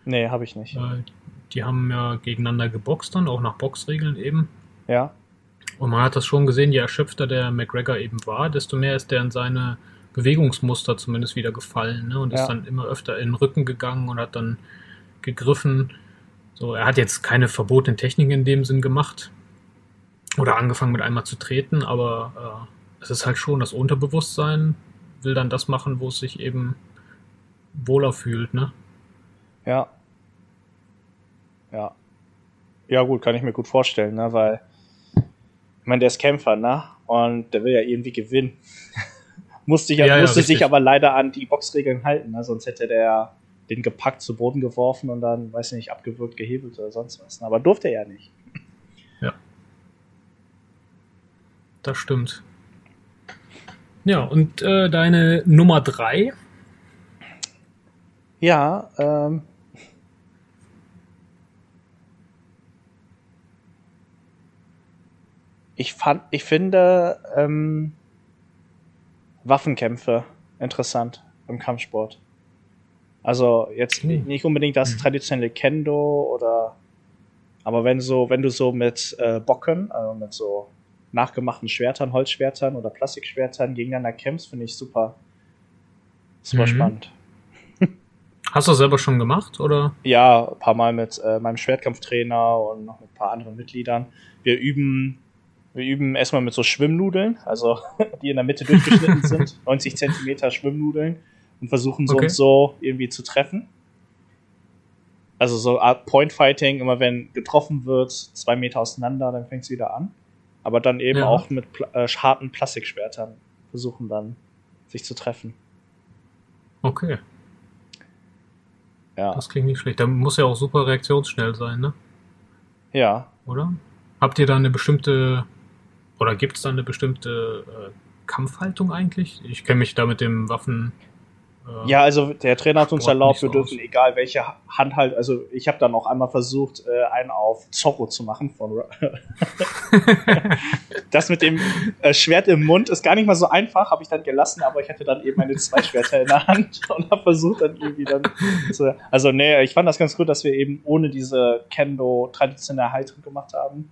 Nee, habe ich nicht. Äh, die haben ja gegeneinander geboxt dann, auch nach Boxregeln eben. Ja, Und man hat das schon gesehen, je erschöpfter der McGregor eben war, desto mehr ist der in seine Bewegungsmuster zumindest wieder gefallen ne? und Ja. ist dann immer öfter in den Rücken gegangen und hat dann gegriffen. So, er hat jetzt keine verbotenen Techniken in dem Sinn gemacht oder angefangen mit einmal zu treten, aber äh, es ist halt schon das Unterbewusstsein will dann das machen, wo es sich eben wohler fühlt, ne? ja. Ja. Ja, gut, kann ich mir gut vorstellen, ne, weil ich meine, der ist Kämpfer, ne? Und der will ja irgendwie gewinnen. [laughs] musste ja, Ja, ja, musste richtig. sich aber leider an die Boxregeln halten, ne? sonst hätte der den gepackt zu Boden geworfen und dann, weiß nicht, abgewürgt, gehebelt oder sonst was. Aber durfte er ja nicht. Das stimmt. Ja, und äh, deine Nummer drei? Ja, ähm. Ich fand, ich finde ähm, Waffenkämpfe interessant im Kampfsport. Also jetzt Hm. nicht unbedingt das Mhm. traditionelle Kendo oder aber wenn so, wenn du so mit äh, Bocken, also mit so nachgemachten Schwertern, Holzschwertern oder Plastikschwertern gegeneinander kämpfst, finde ich super, super Mhm. spannend. Hast du das selber schon gemacht oder? Ja, ein paar Mal mit äh, meinem Schwertkampftrainer und noch mit ein paar anderen Mitgliedern. Wir üben, wir üben erstmal mit so Schwimmnudeln, also [laughs] die in der Mitte durchgeschnitten [laughs] sind, 90 Zentimeter Schwimmnudeln und versuchen so Okay. und so irgendwie zu treffen. Also so Art Point Fighting, immer wenn getroffen wird, zwei Meter auseinander, dann fängt es wieder an. Aber dann eben Ja. auch mit äh, harten Plastikschwertern versuchen dann sich zu treffen. Okay, Ja. das klingt nicht schlecht. Da muss ja auch super reaktionsschnell sein, ne? Ja. Oder? Habt ihr da eine bestimmte oder gibt es da eine bestimmte äh, Kampfhaltung eigentlich? Ich kenne mich da mit dem Waffen. Äh, Ja, also der Trainer hat uns erlaubt, wir dürfen aus. egal welche Hand halt, also ich habe dann auch einmal versucht, äh, einen auf Zorro zu machen von [laughs] Das mit dem äh, Schwert im Mund ist gar nicht mal so einfach, habe ich dann gelassen, aber ich hatte dann eben meine zwei Schwerter in der Hand [laughs] und habe versucht dann irgendwie dann zu, also nee, ich fand das ganz gut, dass wir eben ohne diese Kendo traditionelle Haltung gemacht haben,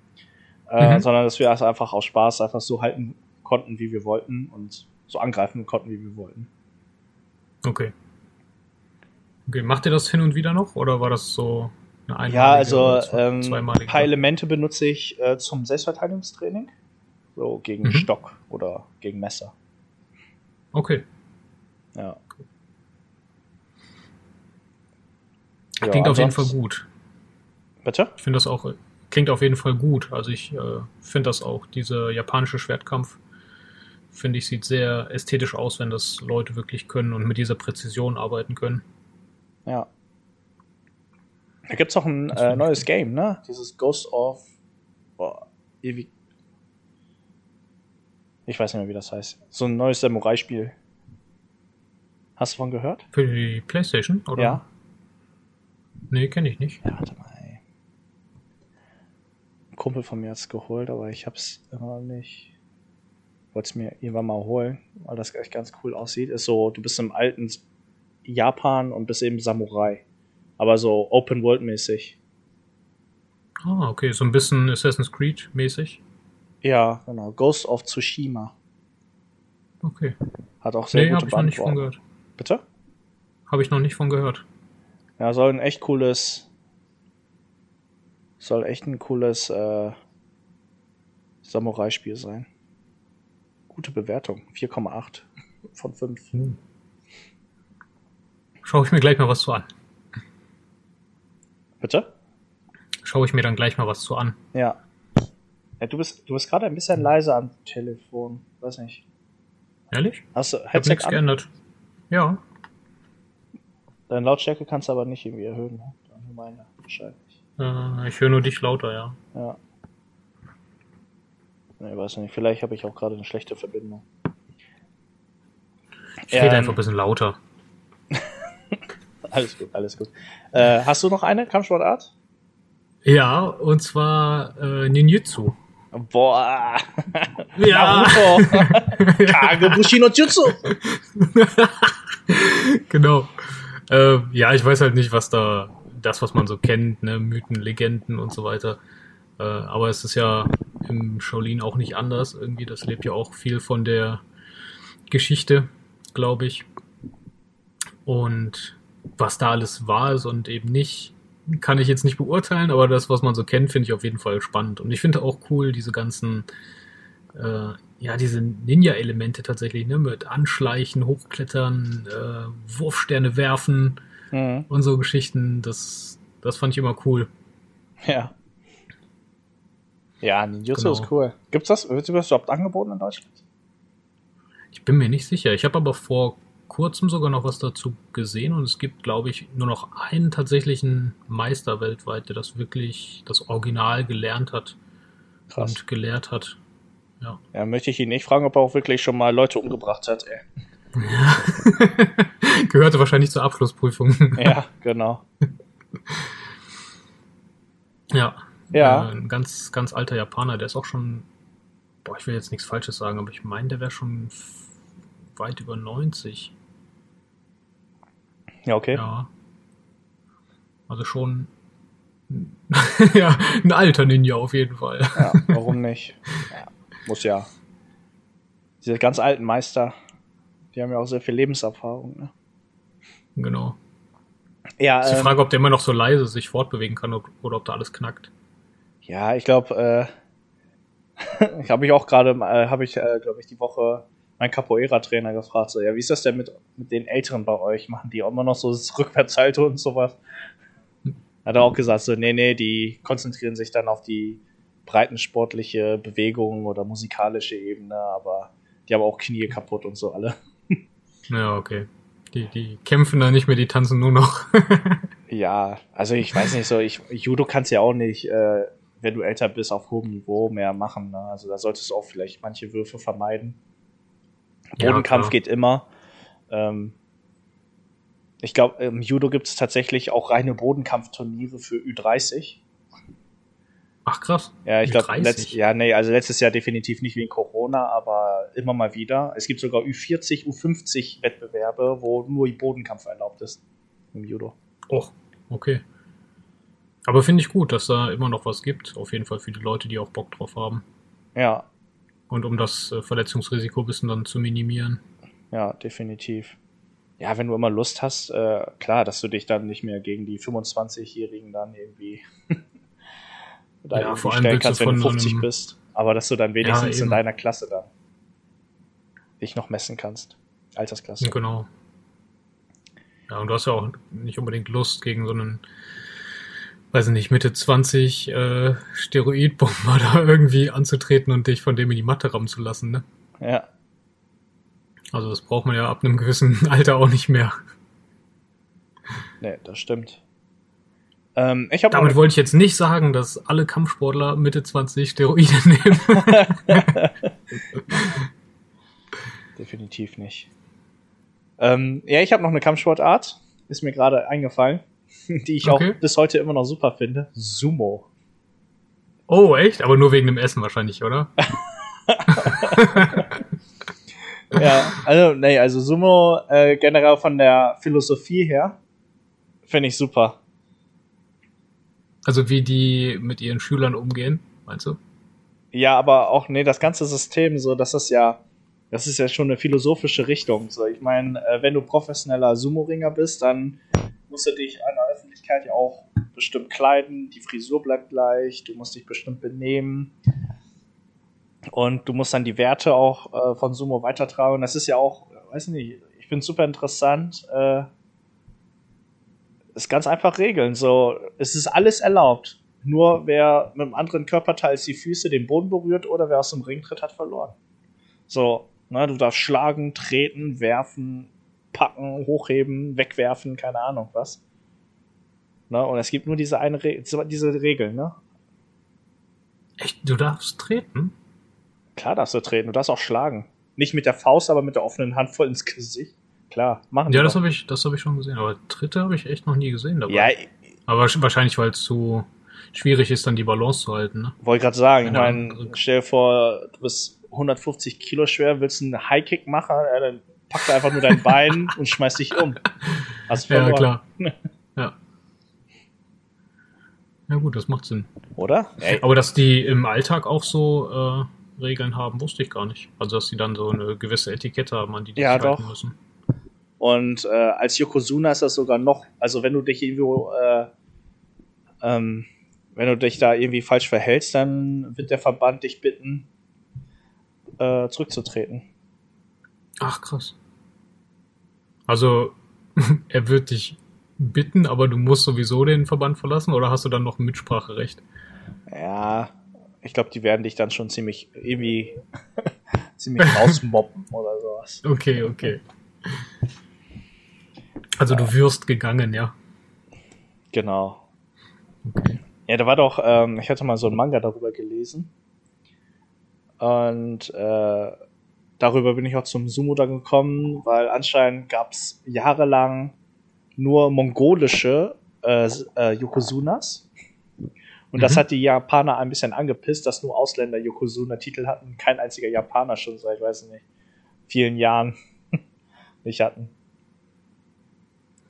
äh, Mhm. sondern dass wir das einfach aus Spaß einfach so halten konnten, wie wir wollten und so angreifen konnten, wie wir wollten. Okay. Okay, macht ihr das hin und wieder noch oder war das so eine einmalige Ja, also zwei- ähm, ein paar Elemente benutze ich äh, zum Selbstverteidigungstraining. So gegen Mhm. Stock oder gegen Messer. Okay. Ja. Klingt auf jeden Fall gut. Bitte? Ich finde das auch, klingt auf jeden Fall gut. Also ich äh, finde das auch, dieser japanische Schwertkampf, finde ich, sieht sehr ästhetisch aus, wenn das Leute wirklich können und mit dieser Präzision arbeiten können. Ja. Da gibt's auch ein äh, neues. Game, ne? Dieses Ghost of. Boah, ewig. Ich weiß nicht mehr, wie das heißt. So ein neues Samurai-Spiel. Hast du von gehört? Für die Playstation? Oder? Ja. Nee, kenne ich nicht. Ja, warte mal, ey. Ein Kumpel von mir hat's geholt, aber ich hab's immer noch nicht. Wollte es mir irgendwann mal holen, weil das echt ganz cool aussieht. Ist so, du bist im alten Japan und bist eben Samurai. Aber so Open World mäßig. Ah, okay, so ein bisschen Assassin's Creed mäßig. Ja, genau. Ghost of Tsushima. Okay. Hat auch sehr Nee, gute habe ich noch nicht von gehört. Bitte? Habe ich noch nicht von gehört. Ja, soll ein echt cooles. Soll echt ein cooles äh, Samurai-Spiel sein. Gute Bewertung. 4,8 von 5. Schaue ich mir gleich mal was zu an. Bitte? Schaue ich mir dann gleich mal was zu an. Ja. ja du bist, du bist gerade ein bisschen leise am Telefon. Weiß nicht. Ehrlich? Hast du Headset nichts an? geändert. Ja. Deine Lautstärke kannst du aber nicht irgendwie erhöhen. Ne? Meine wahrscheinlich. Äh, ich höre nur dich lauter, ja. Ja. Nee, weiß nicht. Vielleicht habe ich auch gerade eine schlechte Verbindung. Ich rede Ähm, einfach ein bisschen lauter. [laughs] Alles gut, alles gut. Äh, hast du noch eine Kampfsportart? Ja, und zwar äh, Ninjutsu. Boah. [laughs] Ja. Naruto. [laughs] Kagebushi no Jutsu. genau. Äh, ja, ich weiß halt nicht, was da, das, was man so kennt, ne, Mythen, Legenden und so weiter. Äh, aber es ist ja im Shaolin auch nicht anders. Irgendwie, das lebt ja auch viel von der Geschichte, glaube ich. Und was da alles wahr ist und eben nicht, kann ich jetzt nicht beurteilen, aber das, was man so kennt, finde ich auf jeden Fall spannend. Und ich finde auch cool, diese ganzen, äh, ja, diese Ninja-Elemente tatsächlich, ne, mit Anschleichen, Hochklettern, äh, Wurfsterne werfen Mhm. und so Geschichten, das, das fand ich immer cool. Ja. Ja, Ninjutsu Genau. ist cool. Gibt's das? Wird das überhaupt angeboten in Deutschland? Ich bin mir nicht sicher. Ich habe aber vor kurzem sogar noch was dazu gesehen und es gibt, glaube ich, nur noch einen tatsächlichen Meister weltweit, der das wirklich, das Original gelernt hat Krass. und gelehrt hat. Ja. Ja, möchte ich ihn nicht fragen, ob er auch wirklich schon mal Leute umgebracht hat, ey. [laughs] Gehörte wahrscheinlich zur Abschlussprüfung. Ja, genau. [laughs] ja. Ja. Äh, ein ganz, ganz alter Japaner, der ist auch schon, boah, ich will jetzt nichts Falsches sagen, aber ich meine, der wäre schon weit über 90. Ja, okay. Ja. Also schon, [laughs] ja, ein alter Ninja auf jeden Fall. Ja, warum nicht? [laughs] Ja, muss ja. Diese ganz alten Meister, die haben ja auch sehr viel Lebenserfahrung. Ne? Genau. Ja, Ist die ähm, Frage, ob der immer noch so leise sich fortbewegen kann oder ob da alles knackt. Ja, ich glaube, äh, [laughs] ich habe mich auch gerade, äh, habe ich, äh, glaube ich, die Woche meinen Capoeira-Trainer gefragt, so, ja, wie ist das denn mit, mit den Älteren bei euch? Machen die auch immer noch so das [laughs] Rückwärtshalte und sowas? Hat er auch gesagt, so, nee, nee, die konzentrieren sich dann auf die breitensportliche Bewegung oder musikalische Ebene, aber die haben auch Knie kaputt und so alle. [laughs] Ja, okay. Die, die kämpfen da nicht mehr, die tanzen nur noch. Ja, also ich weiß nicht so, ich, Judo kannst ja auch nicht, äh, wenn du älter bist, auf hohem Niveau mehr machen. Ne? Also da solltest du auch vielleicht manche Würfe vermeiden. Ja, Bodenkampf klar. geht immer. Ähm, ich glaube, im Judo gibt es tatsächlich auch reine Bodenkampfturniere für Ü30. Ach krass. Ja, ich glaube, Ü30? letzt, ja, nee, also letztes Jahr definitiv nicht wegen Corona, aber immer mal wieder. Es gibt sogar Ü40, Ü50 Wettbewerbe, wo nur Bodenkampf erlaubt ist im Judo. Oh, okay. Aber finde ich gut, dass da immer noch was gibt. Auf jeden Fall für die Leute, die auch Bock drauf haben. Ja, Und um das äh, Verletzungsrisiko ein bisschen dann zu minimieren. Ja, definitiv. Ja, wenn du immer Lust hast, äh, klar, dass du dich dann nicht mehr gegen die 25-Jährigen dann irgendwie [laughs] da Ja, vor allem stellen kannst, wenn du von 50 einem- bist. Aber dass du dann wenigstens in eben. deiner Klasse dann dich noch messen kannst. Altersklasse. Genau. Ja, und du hast ja auch nicht unbedingt Lust, gegen so einen, weiß ich nicht, Mitte 20 äh, Steroidbomber [laughs] da irgendwie anzutreten und dich von dem in die Matte rammen zu lassen, ne? Ja, Also das braucht man ja ab einem gewissen [laughs] Alter auch nicht mehr. nee, das stimmt. Ähm, Damit wollte ich jetzt nicht sagen, dass alle Kampfsportler Mitte 20 Steroide [laughs] nehmen. definitiv nicht. Ähm, ja, ich habe noch eine Kampfsportart, ist mir gerade eingefallen, [laughs] die ich Okay. auch bis heute immer noch super finde. Sumo. Oh, echt? Aber nur wegen dem Essen wahrscheinlich, oder? [laughs] [laughs] Ja, also, nee, also Sumo äh, generell von der Philosophie her finde ich super. Also wie die mit ihren Schülern umgehen, meinst du? Ja, aber auch, nee, das ganze System, so, das ist ja, das ist ja schon eine philosophische Richtung. So, ich meine, äh, wenn du professioneller Sumo-Ringer bist, dann musst du dich Öffentlichkeit ja auch bestimmt kleiden, die Frisur bleibt gleich, du musst dich bestimmt benehmen. Und du musst dann die Werte auch äh, von Sumo weitertragen. Das ist ja auch, weiß nicht, ich finde es super interessant. Äh, ist ganz einfach regeln. So, es ist alles erlaubt. Nur wer mit einem anderen Körperteil als die Füße den Boden berührt oder wer aus dem Ring tritt, hat verloren. So, Na, du darfst schlagen, treten, werfen, packen, hochheben, wegwerfen, keine Ahnung was. Na, und es gibt nur diese eine Re diese Regel, ne? Echt, du darfst treten? Klar darfst du treten, du darfst auch schlagen. Nicht mit der Faust, aber mit der offenen Hand voll ins Gesicht. Klar, machen Ja, das habe ich, das habe ich schon gesehen. Aber Tritte habe ich echt noch nie gesehen dabei. Ja, Aber wahrsch- wahrscheinlich, weil es zu schwierig ist, dann die Balance zu halten. Ne? wollte gerade sagen, ich meine, stell dir vor, du bist 150 Kilo schwer, willst einen Highkick machen, dann packt einfach nur dein Bein [laughs] und schmeißt dich um. Hast Ja, klar. [laughs] ja. Gut, das macht Sinn. Oder? Ey, Aber dass die im Alltag auch so äh, Regeln haben, wusste ich gar nicht. Also dass die dann so eine gewisse Etikette haben, an die die Ja, sich halten doch. müssen. Und äh, als Yokozuna ist das sogar noch, also wenn du dich irgendwo, äh, ähm, wenn du dich da irgendwie falsch verhältst, dann wird der Verband dich bitten, äh, zurückzutreten. Ach, krass. Also, [laughs] er wird dich bitten, aber du musst sowieso den Verband verlassen oder hast du dann noch ein Mitspracherecht? Ja, ich glaube, die werden dich dann schon ziemlich irgendwie [laughs] ziemlich rausmobben oder sowas. Okay, okay. Also du wirst gegangen, ja. Genau. Okay. Ja, da war doch, ähm, ich hatte mal so einen Manga darüber gelesen. Und äh, darüber bin ich auch zum Sumo da gekommen, weil anscheinend gab es jahrelang nur mongolische äh, äh, Yokozunas. Und das Mhm. hat die Japaner ein bisschen angepisst, dass nur Ausländer Yokozuna-Titel hatten, kein einziger Japaner schon seit, ich weiß nicht, vielen Jahren [laughs] nicht hatten.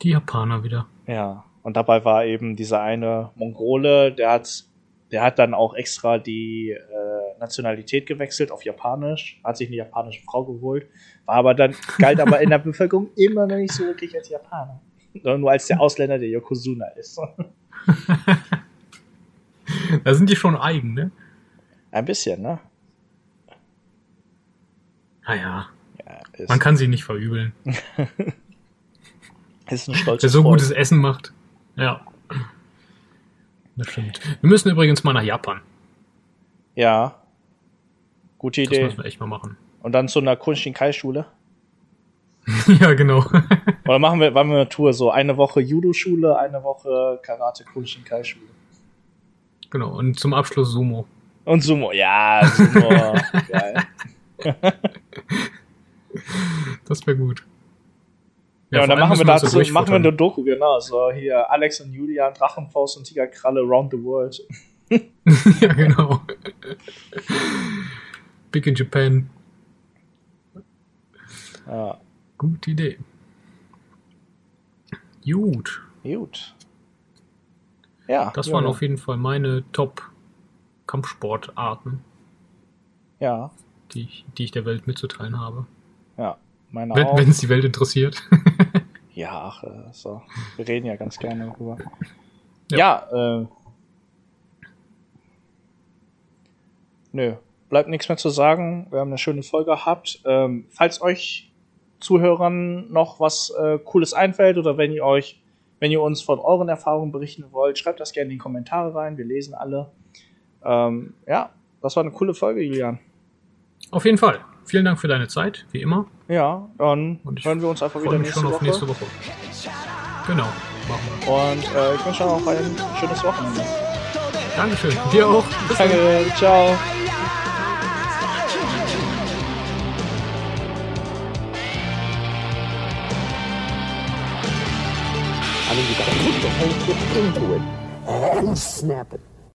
Die Japaner wieder. Ja, und dabei war eben dieser eine Mongole, der hat, der hat dann auch extra die äh, Nationalität gewechselt auf Japanisch, hat sich eine japanische Frau geholt, war aber dann, galt aber in der [laughs] Bevölkerung immer noch nicht so wirklich als Japaner. Nur als der Ausländer, der Yokozuna ist. [laughs] Da sind die schon eigen, ne? Ein bisschen, ne? Naja, Ja, ist, man kann sie nicht verübeln. [laughs] ist ein stolzes Wer so Volk. gutes Essen macht. Ja. Das stimmt. Wir müssen übrigens mal nach Japan. Ja. Gute Das Idee. müssen wir echt mal machen. Und dann zu einer Kunshin-Kai-Schule. [laughs] ja, genau. Oder machen wir, machen wir eine Tour, so eine Woche Judo-Schule, eine Woche Karate Kunshin-Kai-Schule. genau. Und zum Abschluss Sumo. Und Sumo, ja, Sumo, [laughs] geil. [laughs] Das wäre gut. Ja, und vor dann machen wir dazu, so machen wir eine Doku, genau, so hier Alex und Julian, Drachenfaust und Tigerkralle around the world. ja, genau. Big in Japan. Ja, Gute Idee. Gut. gut. Ja, Das ja, waren ja. auf jeden Fall meine Top-Kampfsportarten, Ja, die ich, die ich der Welt mitzuteilen habe. ja, meine Wenn auch. wenn es die Welt interessiert. [laughs] Ja, ach, äh, so. Wir reden ja ganz gerne darüber. Ja. Ja, äh. Nö, bleibt nichts mehr zu sagen. Wir haben eine schöne Folge gehabt. Ähm, falls euch Zuhörern noch was äh, Cooles einfällt oder wenn ihr euch, wenn ihr uns von euren Erfahrungen berichten wollt, schreibt das gerne in die Kommentare rein. Wir lesen alle. Ähm, ja, das war eine coole Folge, Julian. auf jeden Fall. Vielen Dank für deine Zeit, wie immer. Ja, dann hören wir uns einfach wieder nächste schon auf Woche. nächste Woche. Genau. Machen wir. Und äh, ich wünsche auch ein schönes Wochenende. Dankeschön. Dir auch. Bis dann. Danke, ciao. I mean, you got to put the whole shit into it and snap it.